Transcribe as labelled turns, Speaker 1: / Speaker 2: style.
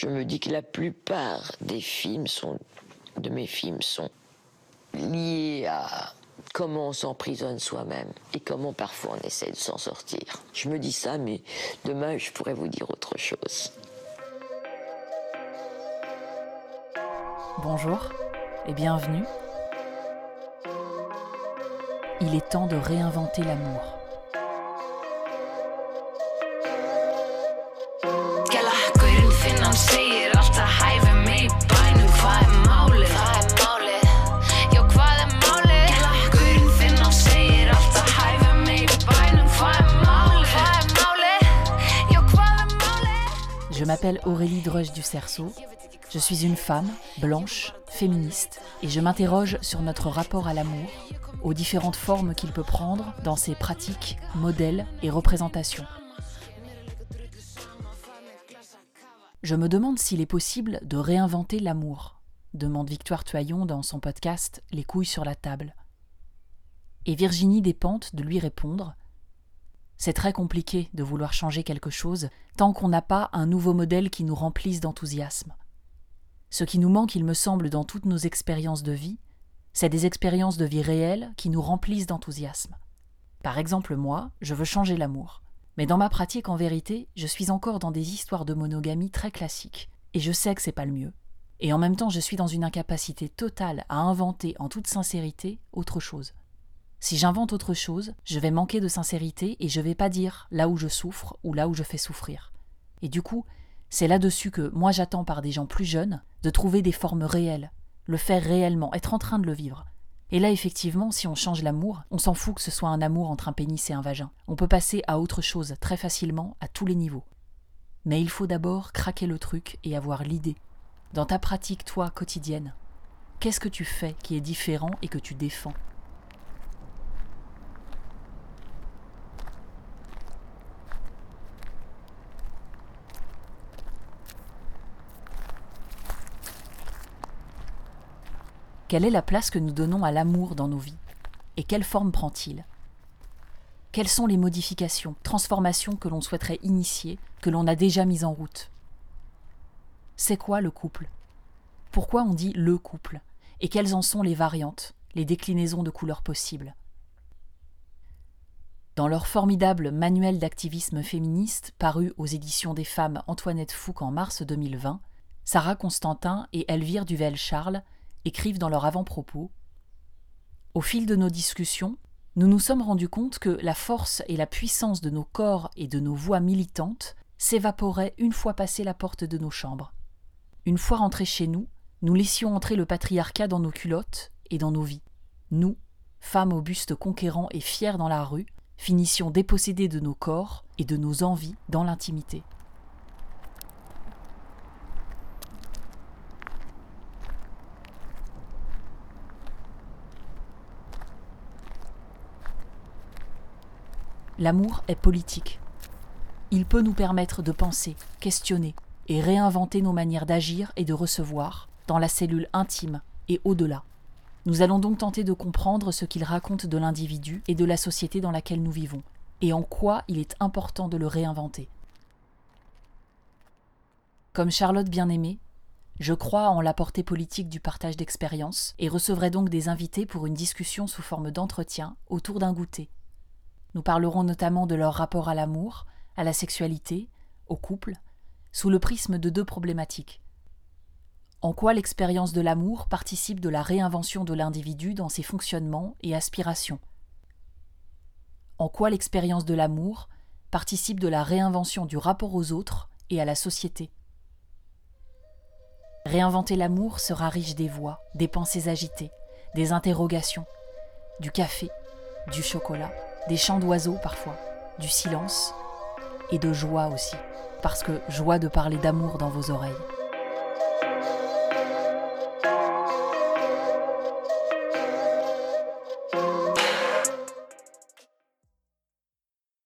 Speaker 1: Je me dis que la plupart des films sont, de mes films sont liés à comment on s'emprisonne soi-même et comment parfois on essaie de s'en sortir. Je me dis ça, mais demain je pourrais vous dire autre chose.
Speaker 2: Bonjour et bienvenue. Il est temps de réinventer l'amour. Je m'appelle Aurélie Dreuge du Cerceau. Je suis une femme, blanche, féministe, et je m'interroge sur notre rapport à l'amour, aux différentes formes qu'il peut prendre dans ses pratiques, modèles et représentations. Je me demande s'il est possible de réinventer l'amour, demande Victoire Toyon dans son podcast Les couilles sur la table. Et Virginie Despentes de lui répondre c'est très compliqué de vouloir changer quelque chose tant qu'on n'a pas un nouveau modèle qui nous remplisse d'enthousiasme. Ce qui nous manque, il me semble, dans toutes nos expériences de vie, c'est des expériences de vie réelles qui nous remplissent d'enthousiasme. Par exemple, moi, je veux changer l'amour. Mais dans ma pratique, en vérité, je suis encore dans des histoires de monogamie très classiques, et je sais que c'est pas le mieux. Et en même temps, je suis dans une incapacité totale à inventer en toute sincérité autre chose. Si j'invente autre chose, je vais manquer de sincérité et je vais pas dire là où je souffre ou là où je fais souffrir. Et du coup, c'est là-dessus que moi j'attends par des gens plus jeunes de trouver des formes réelles, le faire réellement, être en train de le vivre. Et là, effectivement, si on change l'amour, on s'en fout que ce soit un amour entre un pénis et un vagin. On peut passer à autre chose très facilement, à tous les niveaux. Mais il faut d'abord craquer le truc et avoir l'idée. Dans ta pratique, toi, quotidienne, qu'est-ce que tu fais qui est différent et que tu défends? Quelle est la place que nous donnons à l'amour dans nos vies? Et quelle forme prend-il? Quelles sont les modifications, transformations que l'on souhaiterait initier, que l'on a déjà mises en route? C'est quoi le couple? Pourquoi on dit le couple? Et quelles en sont les variantes, les déclinaisons de couleurs possibles? Dans leur formidable manuel d'activisme féministe paru aux éditions des femmes Antoinette Fouque en mars 2020, Sarah Constantin et Elvire Duvel-Charles écrivent dans leur avant-propos Au fil de nos discussions, nous nous sommes rendus compte que la force et la puissance de nos corps et de nos voix militantes s'évaporaient une fois passée la porte de nos chambres. Une fois rentrés chez nous, nous laissions entrer le patriarcat dans nos culottes et dans nos vies. Nous, femmes au buste conquérant et fiers dans la rue, finissions dépossédés de nos corps et de nos envies dans l'intimité. L'amour est politique. Il peut nous permettre de penser, questionner et réinventer nos manières d'agir et de recevoir dans la cellule intime et au-delà. Nous allons donc tenter de comprendre ce qu'il raconte de l'individu et de la société dans laquelle nous vivons, et en quoi il est important de le réinventer. Comme Charlotte bien-aimée, je crois en la portée politique du partage d'expériences et recevrai donc des invités pour une discussion sous forme d'entretien autour d'un goûter nous parlerons notamment de leur rapport à l'amour, à la sexualité, au couple, sous le prisme de deux problématiques. En quoi l'expérience de l'amour participe de la réinvention de l'individu dans ses fonctionnements et aspirations? En quoi l'expérience de l'amour participe de la réinvention du rapport aux autres et à la société? Réinventer l'amour sera riche des voix, des pensées agitées, des interrogations, du café, du chocolat des chants d'oiseaux parfois, du silence et de joie aussi, parce que joie de parler d'amour dans vos oreilles.